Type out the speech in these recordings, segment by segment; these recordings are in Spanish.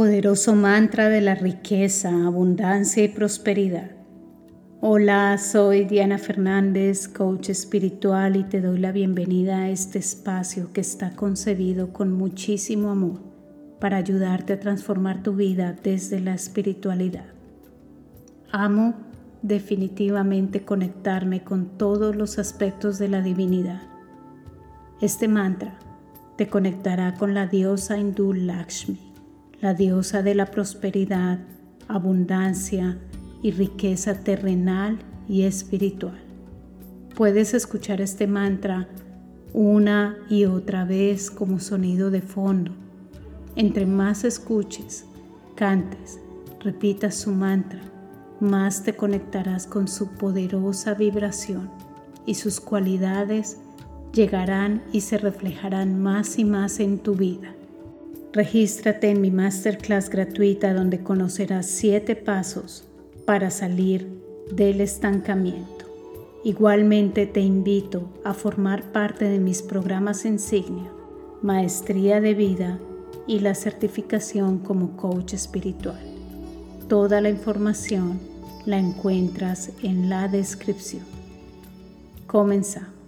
Poderoso mantra de la riqueza, abundancia y prosperidad. Hola, soy Diana Fernández, coach espiritual y te doy la bienvenida a este espacio que está concebido con muchísimo amor para ayudarte a transformar tu vida desde la espiritualidad. Amo definitivamente conectarme con todos los aspectos de la divinidad. Este mantra te conectará con la diosa hindú Lakshmi, la diosa de la prosperidad, abundancia, y riqueza terrenal y espiritual. Puedes escuchar este mantra una y otra vez como sonido de fondo. Entre más escuches, cantes, repitas su mantra, más te conectarás con su poderosa vibración y sus cualidades llegarán y se reflejarán más y más en tu vida. Regístrate en mi masterclass gratuita donde conocerás siete pasos para salir del estancamiento. Igualmente te invito a formar parte de mis programas insignia, Maestría de Vida y la certificación como coach espiritual. Toda la información la encuentras en la descripción. Comenzamos.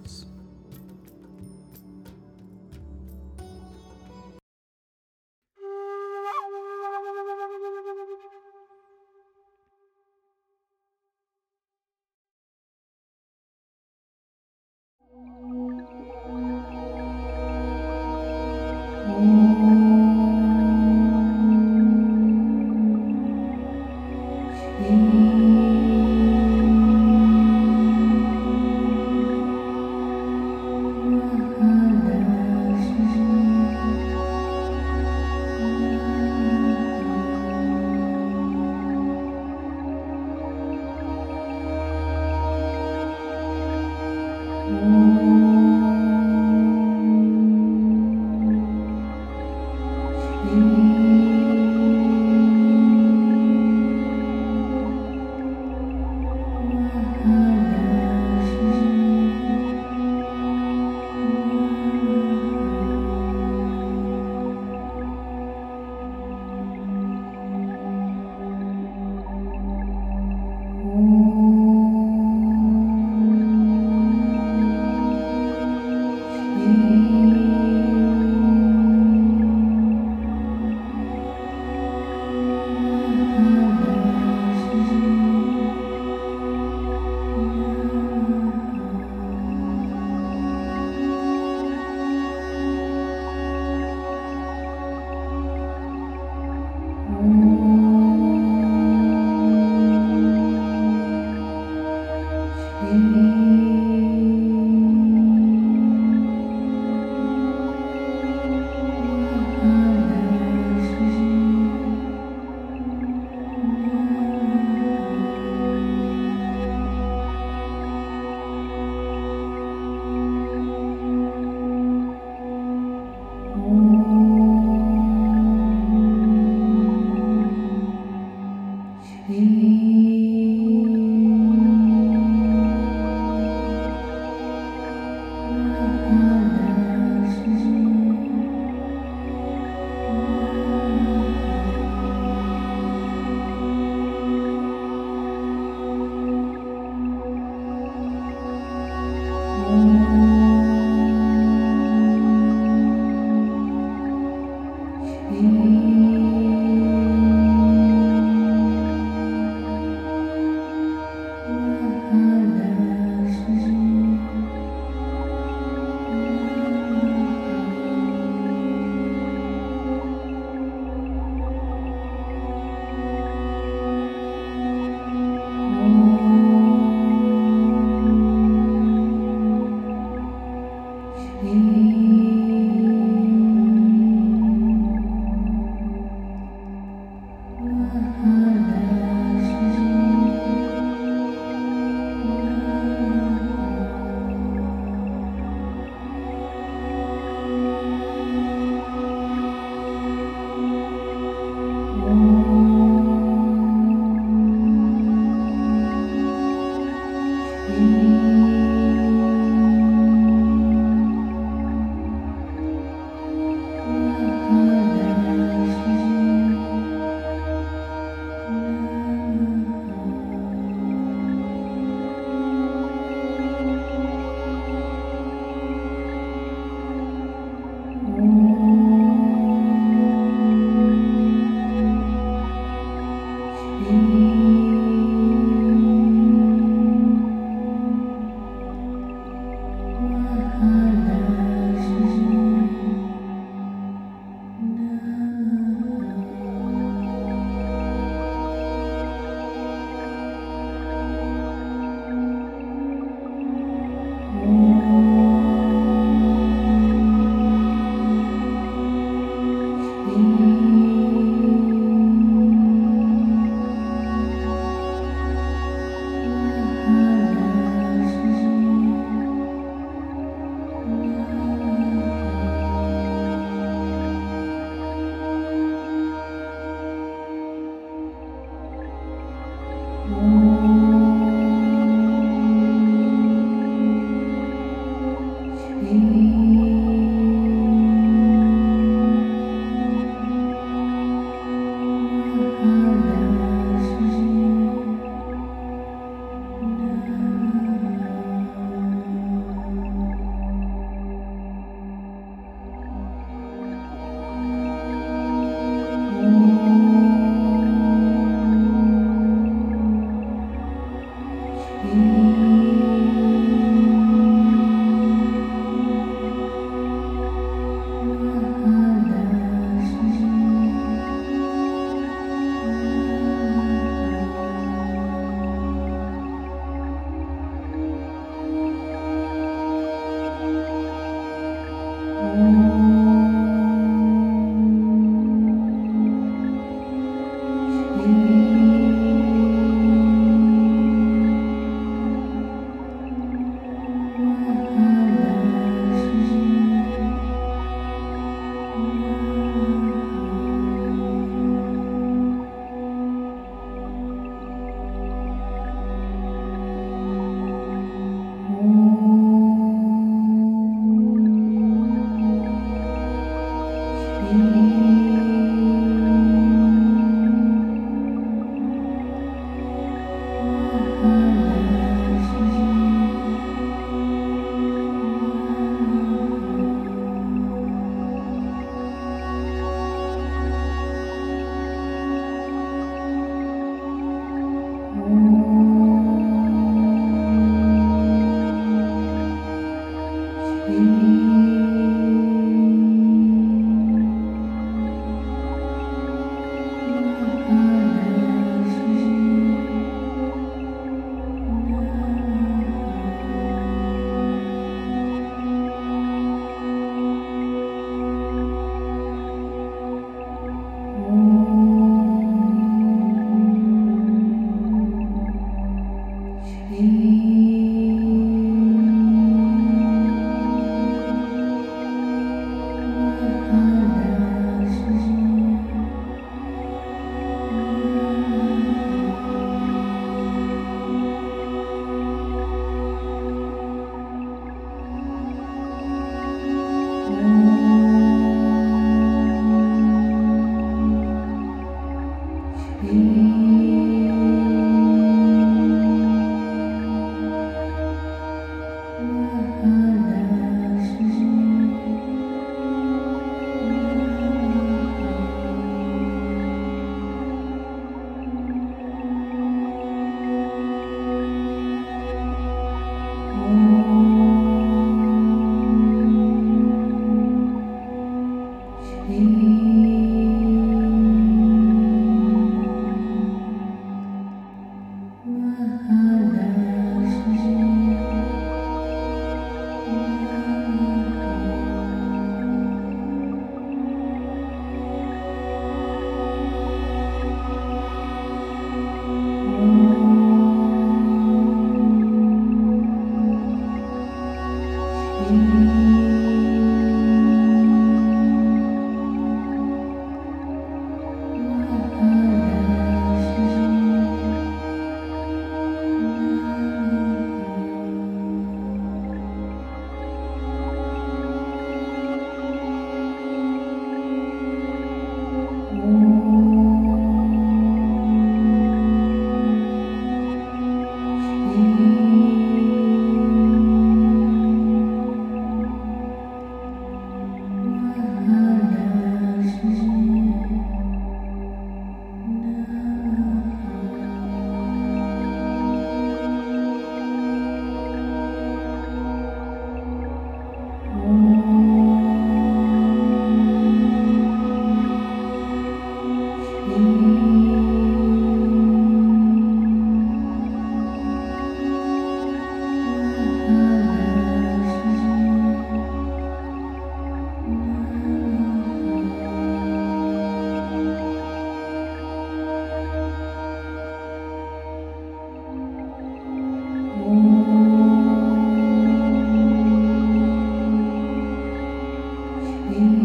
Amen.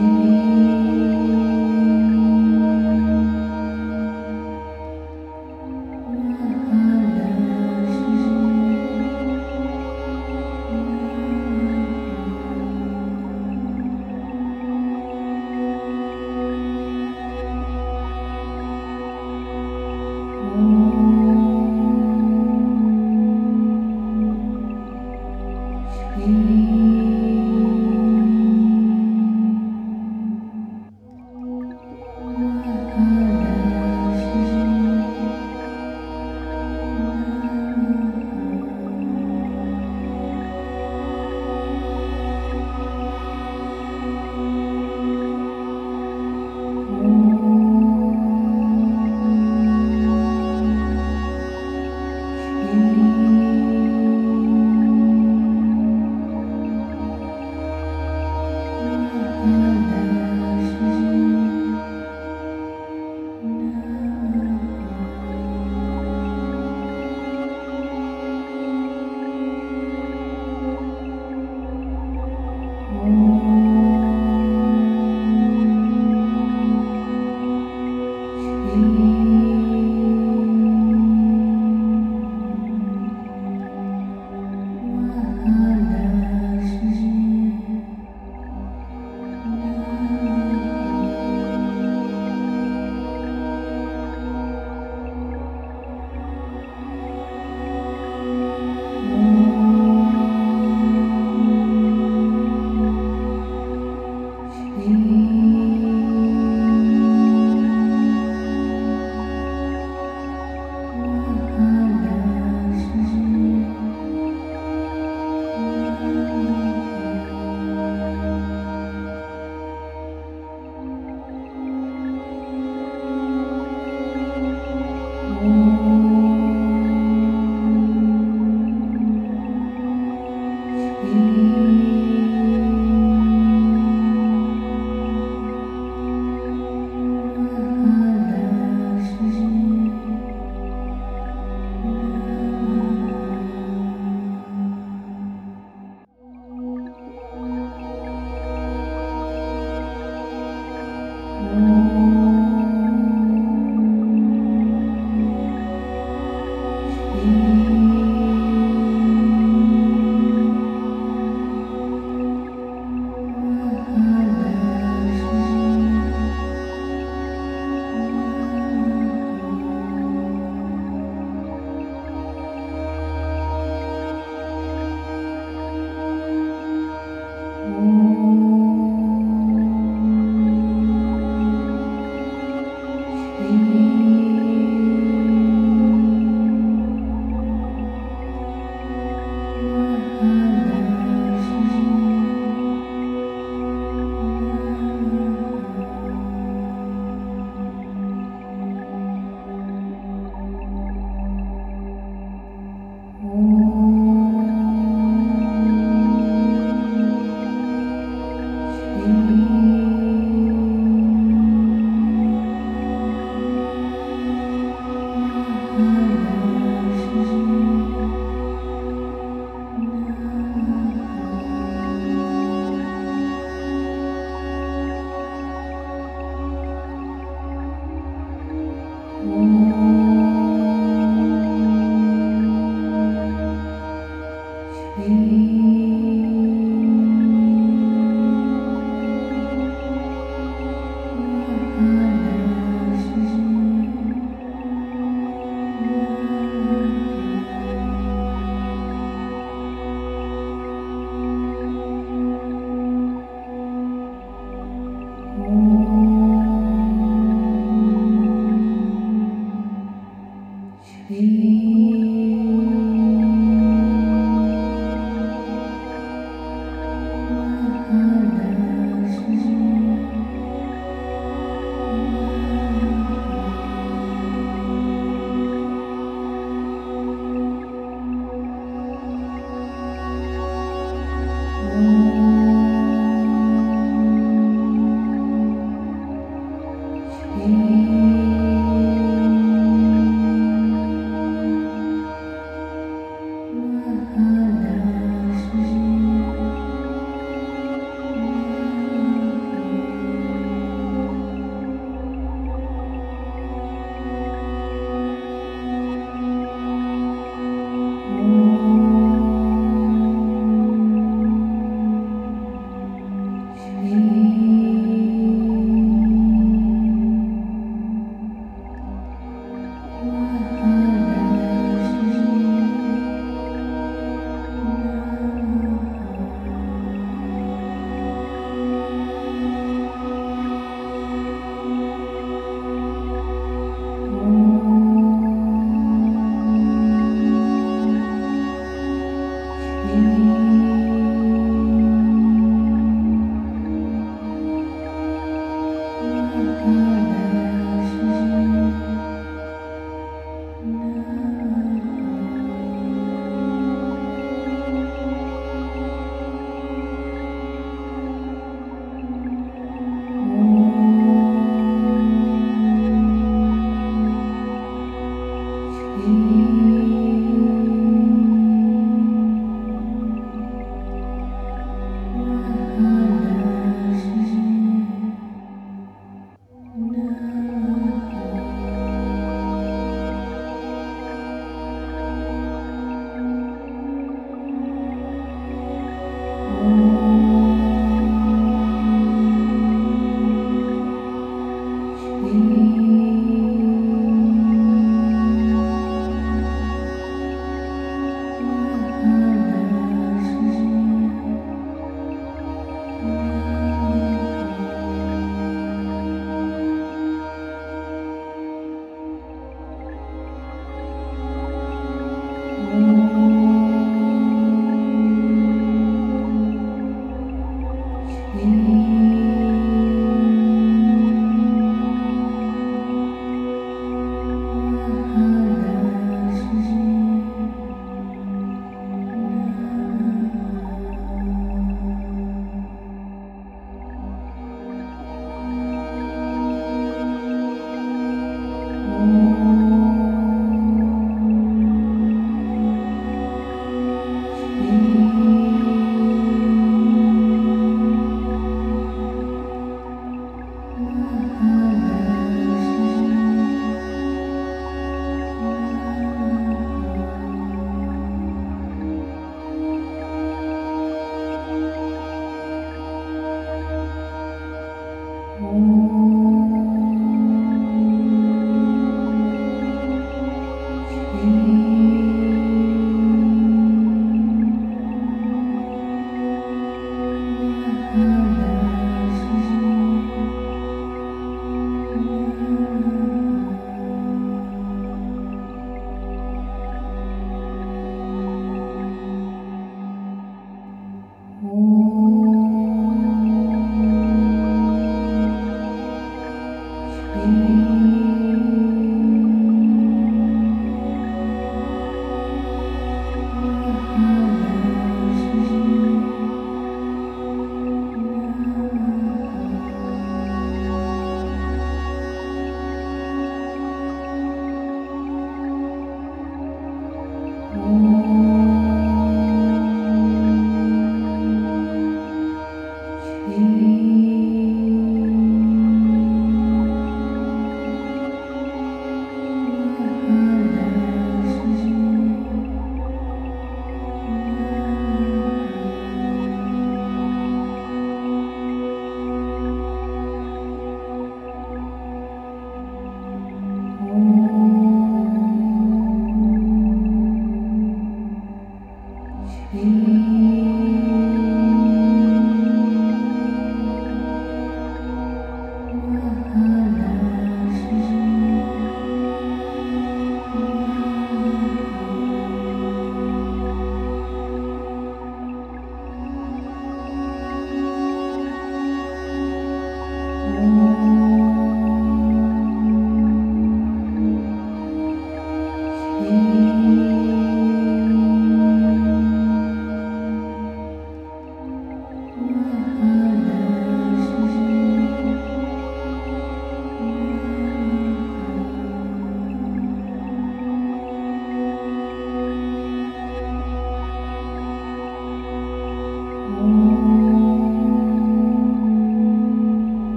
me.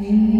Amen.